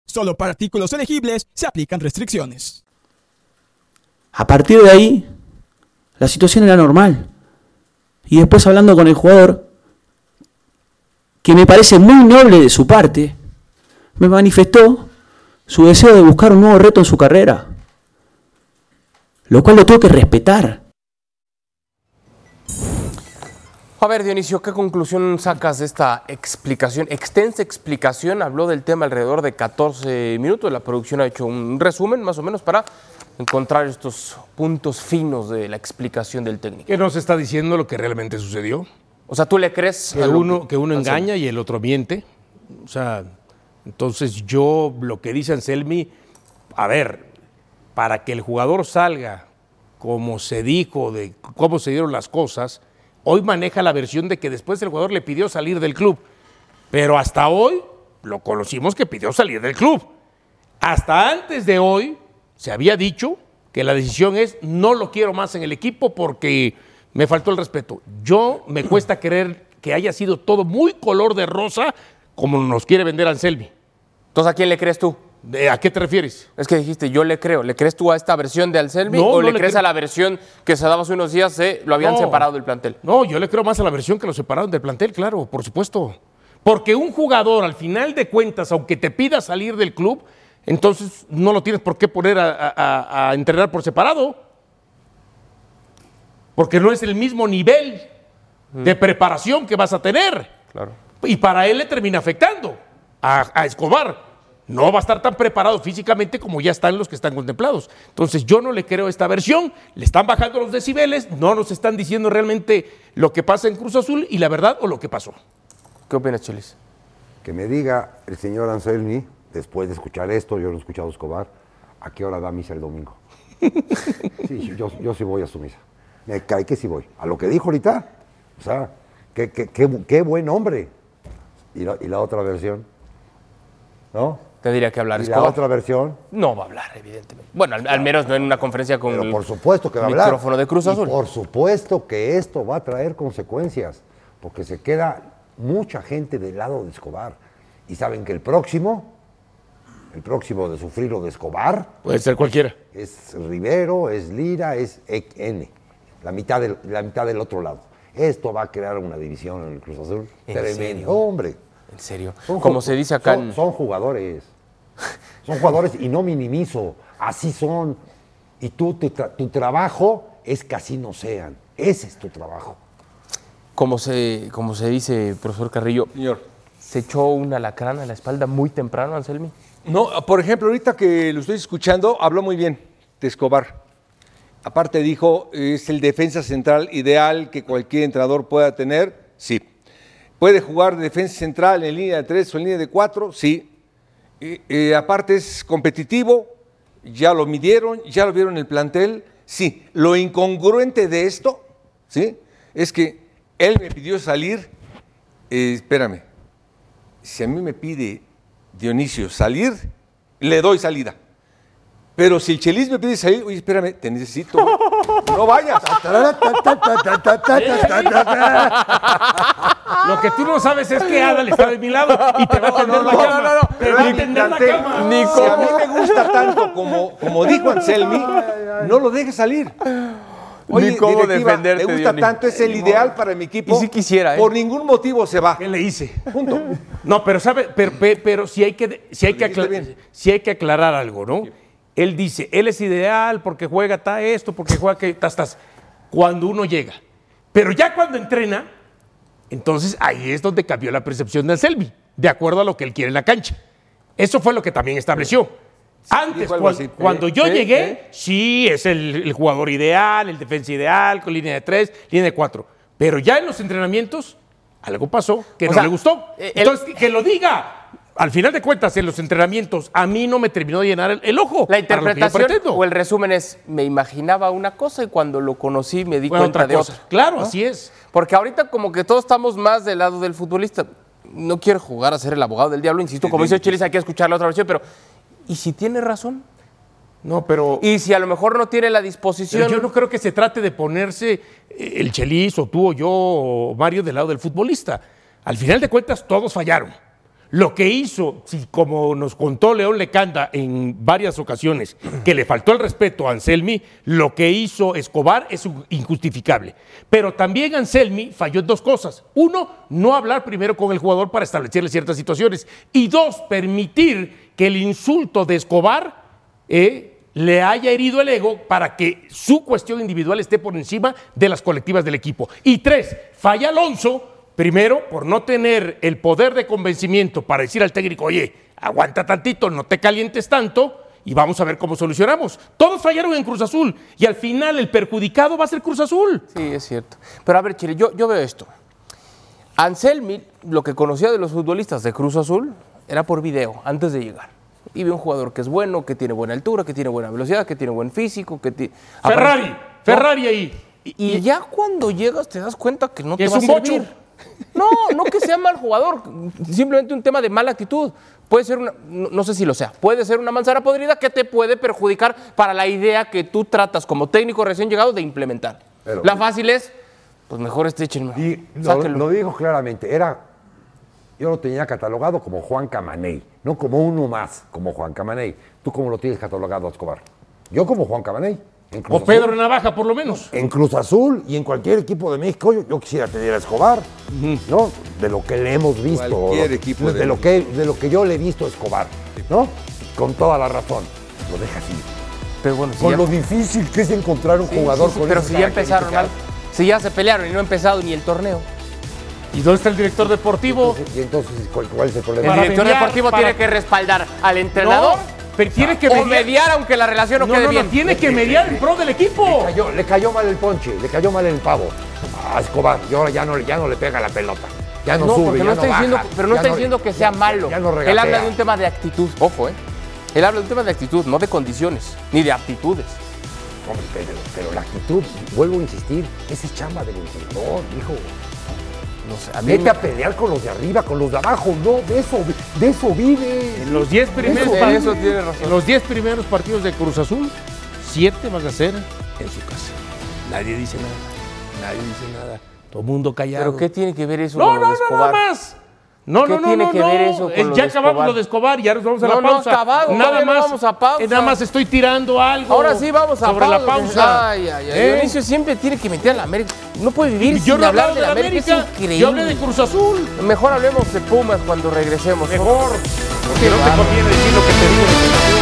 Solo para artículos elegibles se aplican restricciones.
A partir de ahí, la situación era normal. Y después hablando con el jugador, que me parece muy noble de su parte, me manifestó su deseo de buscar un nuevo reto en su carrera. Lo cual lo tengo que respetar.
A ver, Dionisio, ¿qué conclusión sacas de esta explicación? Extensa explicación, habló del tema alrededor de 14 minutos. La producción ha hecho un resumen más o menos para encontrar estos puntos finos de la explicación del técnico.
Que nos está diciendo lo que realmente sucedió.
O sea, ¿tú le crees
que uno, que uno engaña y el otro miente? O sea, entonces yo lo que dice Anselmi, a ver, para que el jugador salga como se dijo, de cómo se dieron las cosas, hoy maneja la versión de que después el jugador le pidió salir del club. Pero hasta hoy lo conocimos que pidió salir del club. Hasta antes de hoy se había dicho que la decisión es no lo quiero más en el equipo porque me faltó el respeto. Yo me cuesta creer que haya sido todo muy color de rosa como nos quiere vender Anselmi.
Entonces, ¿a quién le crees tú?
¿A qué te refieres?
Es que dijiste, yo le creo. ¿Le crees tú a esta versión de Anselmi
No,
o
no
le
le
crees
creo.
a la versión que se daba hace unos días de lo habían
No.
separado del plantel?
No, yo le creo más a la versión que lo separaron del plantel, claro, por supuesto. Porque un jugador, al final de cuentas, aunque te pida salir del club, entonces no lo tienes por qué poner a, a- a- a entrenar por separado. Porque no es el mismo nivel de preparación que vas a tener.
Claro.
Y para él le termina afectando a, a Escobar. No va a estar tan preparado físicamente como ya están los que están contemplados. Entonces yo no le creo esta versión. Le están bajando los decibeles, no nos están diciendo realmente lo que pasa en Cruz Azul y la verdad o lo que pasó.
¿Qué opinas, Chelis?
Que me diga el señor Anselmi, después de escuchar esto, yo lo he escuchado a Escobar, ¿a qué hora da misa el domingo? Sí, yo, yo sí voy a su misa. Me cae que sí voy. A lo que dijo ahorita, o sea, qué, qué- qué bu- qué buen hombre. ¿Y la, y la otra versión? ¿No?
Tendría que hablar
¿Y la
Escobar.
otra versión?
No va a hablar, evidentemente. Bueno, al, al menos no en una conferencia con
Pero
el
por supuesto que va a hablar.
micrófono de Cruz
Y
Azul.
por supuesto que esto va a traer consecuencias, porque se queda mucha gente del lado de Escobar. Y saben que el próximo, el próximo de sufrir o de Escobar,
Puede ser cualquiera.
es Rivero, es Lira, es N, la mitad del, la mitad del otro lado. Esto va a crear una división en el Cruz Azul.
¿En
Tremendo.
serio?
Hombre.
En serio.
Son
Como se dice acá
son,
en-
son jugadores. Son jugadores y no minimizo. Así son. Y tú, tu, tra- tu trabajo es que así no sean. Ese es tu trabajo.
Como se, como se dice, profesor Carrillo,
Señor.
se echó una lacrana a la espalda muy temprano, Anselmi.
No, por ejemplo, ahorita que lo estoy escuchando, habló muy bien de Escobar. Aparte dijo, es el defensa central ideal que cualquier entrenador pueda tener. Sí. ¿Puede jugar de defensa central en línea de tres o en línea de cuatro? Sí. Eh, eh, aparte es competitivo, ya lo midieron, ya lo vieron en el plantel. Sí. Lo incongruente de esto, ¿sí? Es que él me pidió salir. Eh, espérame. Si a mí me pide Dionisio salir, le doy salida. Pero si el Chelis me pide salir, oye, espérame, te necesito. No vayas.
Lo que tú no sabes es que Adal está de mi lado y te va a tender la cama. Te va a tender la cama.
Si a mí me gusta tanto como, como dijo Anselmi, no lo dejes salir. Oye,
Ni cómo defenderte,
me gusta tanto, es el ideal para mi equipo.
Y si quisiera, ¿eh?
Por ningún motivo se va.
¿Qué le hice? No, pero sabe, pero, pe- pero si hay que, si hay que,
dijiste
acla-
bien.
si hay que aclarar algo, ¿no? Él dice, él es ideal porque juega ta esto, porque juega que tas, tas. Cuando uno llega. Pero ya cuando entrena, entonces ahí es donde cambió la percepción de Anselmi, de acuerdo a lo que él quiere en la cancha. Eso fue lo que también estableció. Antes,
así.
cuando yo llegué, sí, es el, el jugador ideal, el defensa ideal, con línea de tres, línea de cuatro. Pero ya en los entrenamientos, algo pasó que
O
no
sea,
le gustó.
eh, el-
Entonces, que lo diga. Al final de cuentas, en los entrenamientos, a mí no me terminó de llenar el, el ojo.
La interpretación o el resumen es, me imaginaba una cosa y cuando lo conocí me di cuenta
otra
de
cosa.
otra.
Claro,
¿no?
así es.
Porque ahorita como que todos estamos más del lado del futbolista. No quiero jugar a ser el abogado del diablo, insisto, como dice Chelis, hay que escuchar la otra versión, pero ¿y si tiene razón?
No, pero.
Y si a lo mejor no tiene la disposición...
Yo no creo que se trate de ponerse eh, el Chelis o tú o yo o Mario del lado del futbolista. Al final de cuentas, todos fallaron. Lo que hizo, si como nos contó León Lecanda en varias ocasiones, que le faltó el respeto a Anselmi, lo que hizo Escobar es injustificable. Pero también Anselmi falló en dos cosas. Uno, no hablar primero con el jugador para establecerle ciertas situaciones. Y dos, permitir que el insulto de Escobar eh, le haya herido el ego para que su cuestión individual esté por encima de las colectivas del equipo. Y tres, falla Alonso, primero, por no tener el poder de convencimiento para decir al técnico, oye, aguanta tantito, no te calientes tanto. Y vamos a ver cómo solucionamos. Todos fallaron en Cruz Azul y al final el perjudicado va a ser Cruz Azul.
Sí, es cierto. Pero a ver, Chile, yo, yo veo esto. Anselmi, lo que conocía de los futbolistas de Cruz Azul, era por video, antes de llegar. Y ve un jugador que es bueno, que tiene buena altura, que tiene buena velocidad, que tiene buen físico, que ti-
Ferrari, Ferrari ahí.
Y, y ya cuando llegas te das cuenta que no
Que
te
es
va a
bocho.
No, no que sea mal jugador, simplemente un tema de mala actitud. Puede ser una, no, no sé si lo sea, puede ser una manzana podrida que te puede perjudicar para la idea que tú tratas como técnico recién llegado de implementar.
Pero-
la fácil es, pues mejor este échenme.
Lo,
sáquenlo.
lo dijo claramente, era, yo lo tenía catalogado como Juan Camaney, no como uno más, como Juan Camaney. ¿Tú cómo lo tienes catalogado, Escobar? Yo como Juan Camaney. En Cruz
O Pedro
Azul.
Navaja, por lo menos.
En Cruz Azul y en cualquier equipo de México, yo, yo quisiera tener a Escobar, ¿no? De lo que le hemos visto.
Cualquier
lo-
equipo
de,
de
lo que, de lo que yo le he visto a Escobar, ¿no? Con toda la razón. Lo deja así.
Pero bueno, si
Con
ya-
lo difícil que es encontrar un
Sí,
jugador
sí, sí,
con
pero si ya empezaron mal, si ya se pelearon y no ha empezado ni el torneo.
¿Y dónde está el director deportivo?
Y entonces, ¿cuál, cuál es el
El
problema?
director
mediar,
deportivo
para-
tiene que respaldar al entrenador
No, pero tiene que
o
mediar.
aunque la relación no,
No,
quede
no, no,
bien.
tiene que mediar en pro del equipo.
Le cayó, le cayó mal el ponche, le cayó mal el pavo a Escobar. Y ahora ya no, ya no le pega la pelota. Ya no,
No,
sube, ya
no
no
está
baja,
diciendo, pero no está diciendo que sea
ya-
malo.
Ya no
Él habla de un tema de actitud. Ojo, ¿eh? Él habla de un tema de actitud, no de condiciones, ni de aptitudes.
Hombre, pero, pero la actitud, vuelvo a insistir, esa es chamba del entrenador, hijo.
No a mí
Vete
me-
a pelear con los de arriba, con los de abajo. No, de eso, de eso vive.
En los 10 primeros,
Eso,
par-
eso tiene razón.
en los 10 primeros partidos de Cruz Azul, 7 van a ser en su casa. Nadie dice nada. Nadie dice nada. Todo mundo callado.
¿Pero qué tiene que ver eso
No,
con
no, no, nada
Escobar?
más. No,
¿Qué
no, no,
tiene
no,
que
no.
ver eso con
Eh,
lo
ya
de
acabamos
Escobar?
lo de Escobar, ya nos vamos a
No,
la
no
pausa.
acabado,
nada
todavía no
más,
vamos a pausa.
eh, nada más estoy tirando algo.
Ahora sí vamos a
sobre la
pausa. Ay, ay, ay.
¿Eh?
Dionisio siempre tiene que meter a la América. No puede vivir
Yo
sin
no he
hablar de la América.
América,
Es increíble.
yo hablé de Cruz Azul.
Mejor hablemos de Pumas cuando regresemos.
Mejor. Porque no te conviene decir lo que te digo de Cruz Azul.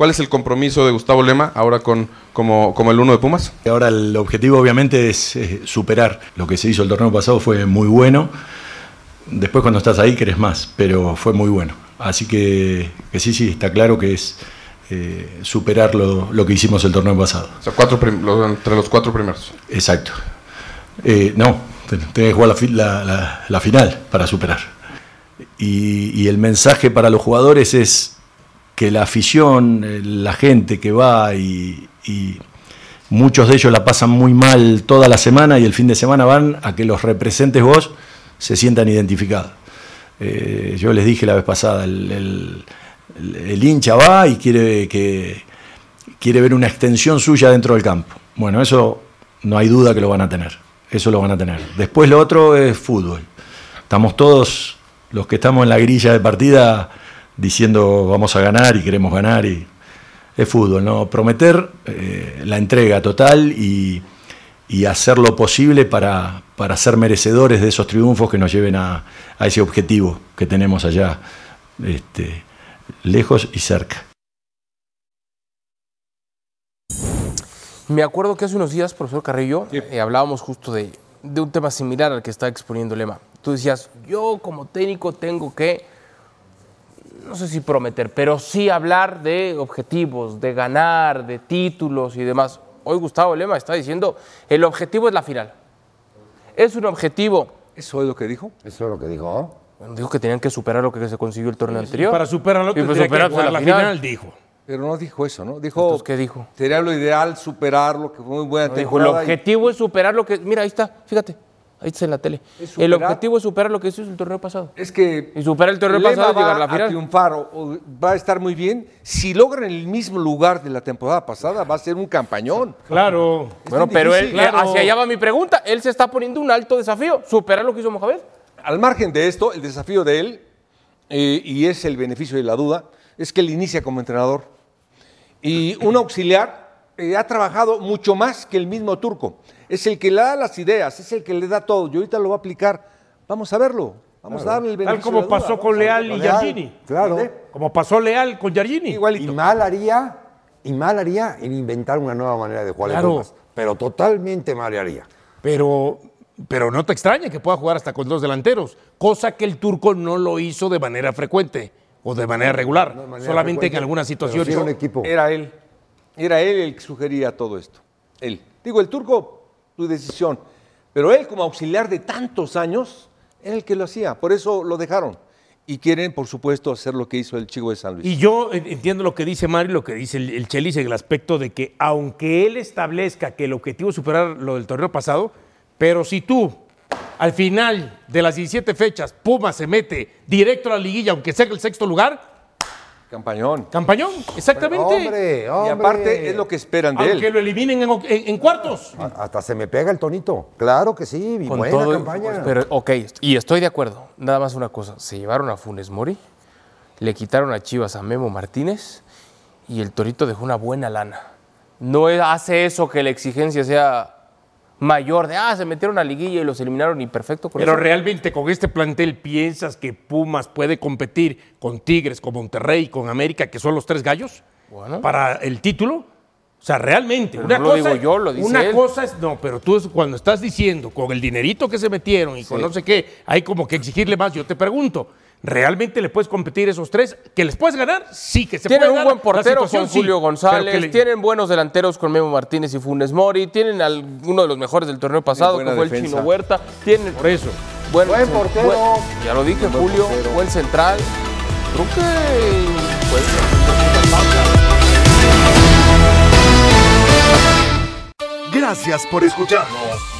¿Cuál es el compromiso de Gustavo Lema ahora con como, como el uno de Pumas?
Ahora el objetivo obviamente es eh, superar. Lo que se hizo el torneo pasado fue muy bueno. Después cuando estás ahí querés más, pero fue muy bueno. Así que, que sí, sí, está claro que es eh, superar lo, lo que hicimos el torneo pasado.
O sea, cuatro entre los cuatro primeros.
Exacto. Eh, no, ten- tenés que jugar la, fi- la- la- la final para superar. Y, y el mensaje para los jugadores es que la afición, eh, la gente que va y, muchos de ellos la pasan muy mal toda la semana y el fin de semana van a que los representes vos se sientan identificados. Eh, yo les dije la vez pasada, el- el hincha va y quiere que quiere ver una extensión suya dentro del campo. Bueno, eso no hay duda que lo van a tener. Eso lo van a tener. Después lo otro es fútbol. Estamos todos, los que estamos en la grilla de partida, diciendo vamos a ganar y queremos ganar. Y es fútbol, ¿no? Prometer eh, la entrega total y, y hacer lo posible para, para ser merecedores de esos triunfos que nos lleven a, a ese objetivo que tenemos allá, este, lejos y cerca.
Me acuerdo que hace unos días, profesor Carrillo, eh, hablábamos justo de, de un tema similar al que está exponiendo Lema. Tú decías, yo como técnico tengo que, no sé si prometer, pero sí hablar de objetivos, de ganar, de títulos y demás. Hoy Gustavo Lema está diciendo, el objetivo es la final. Es un objetivo.
¿Eso es lo que dijo?
Eso es lo que dijo.
Bueno, dijo que tenían que superar lo que se consiguió el torneo anterior.
para superarlo
Y pues
tendría que
superarse
jugar
a
la final, dijo.
Pero no dijo eso, ¿no? Dijo.
Entonces, ¿qué dijo?
Sería lo ideal superarlo, que fue muy buena
No, dijo, el
temporada. y-
objetivo es superar lo que. Mira, ahí está, fíjate. Ahí está en la tele.
Es
El objetivo es superar lo que hizo el torneo pasado.
Es que.
Y superar el torneo
Lema
pasado y
va
llegar a la
a
final.
triunfar o, o va a estar muy bien. Si logran el mismo lugar de la temporada pasada, va a ser un campañón.
Claro.
Bueno, pero él,
Claro.
hacia allá va mi pregunta. Él se está poniendo un alto desafío. Superar lo que hizo Mohamed.
Al margen de esto, el desafío de él, eh, y es el beneficio de la duda, es que él inicia como entrenador. Y un auxiliar eh, ha trabajado mucho más que el mismo turco. Es el que le da las ideas, es el que le da todo. Y ahorita lo va a aplicar. Vamos a verlo. Vamos a darle el
Tal
beneficio
como
de la duda,
pasó con Leal y Giardini.
claro.
Como pasó Leal con Giardini.
Igualito.
Y mal haría, y mal haría en inventar una nueva manera de jugar
Claro.
Pumas. Pero totalmente mal haría.
Pero, pero no te extraña que pueda jugar hasta con dos delanteros, cosa que el turco no lo hizo de manera frecuente o de manera regular,
manera
solamente
frecuente,
en algunas situaciones.
sí era un equipo.
Era él. Era él el que sugería todo esto. Él. Digo, el turco, tu decisión. Pero él, como auxiliar de tantos años, era el que lo hacía. Por eso lo dejaron. Y quieren, por supuesto, hacer lo que hizo el chico de San Luis.
Y yo entiendo lo que dice Mario lo que dice el, el Chelis en el aspecto de que aunque él establezca que el objetivo es superar lo del torneo pasado, pero si tú al final de las 17 fechas Puma se mete directo a la liguilla, aunque sea el sexto lugar,
Campañón.
campañón, exactamente.
Hombre,
Y
hombre.
aparte es lo que esperan de
aunque
él.
lo eliminen en, en- en cuartos.
A- Hasta se me pega el tonito. Claro que sí, y
Con
buena
todo-
campaña.
Pero, ok, y estoy de acuerdo. Nada más una cosa. Se llevaron a Funes Mori, le quitaron a Chivas a Memo Martínez y el Torito dejó una buena lana. No hace eso que la exigencia sea mayor de, ah, se metieron a liguilla y los eliminaron y perfecto con
Pero
eso.
realmente con este plantel piensas que Pumas puede competir con Tigres, con Monterrey, con América, que son los tres gallos,
Bueno.
para el título. O sea, realmente.
Pero
una
no lo
cosa,
digo yo, lo dice
Una
él.
cosa es, no, pero tú cuando estás diciendo con el dinerito que se metieron y con no sé qué, hay como que exigirle más. Yo te pregunto, ¿realmente le puedes competir esos tres? ¿Que les puedes ganar? Sí, que se
Tienen
puede
un buen portero con Julio González,
le-
tienen buenos delanteros con Memo Martínez y Funes Mori, tienen al- uno de los mejores del torneo pasado, que el. Chino Huerta, tienen
Por eso.
buen,
Buen portero.
buen- ya lo dije,
Buen
Julio,
portero.
buen central. Creo que
Gracias por escucharnos.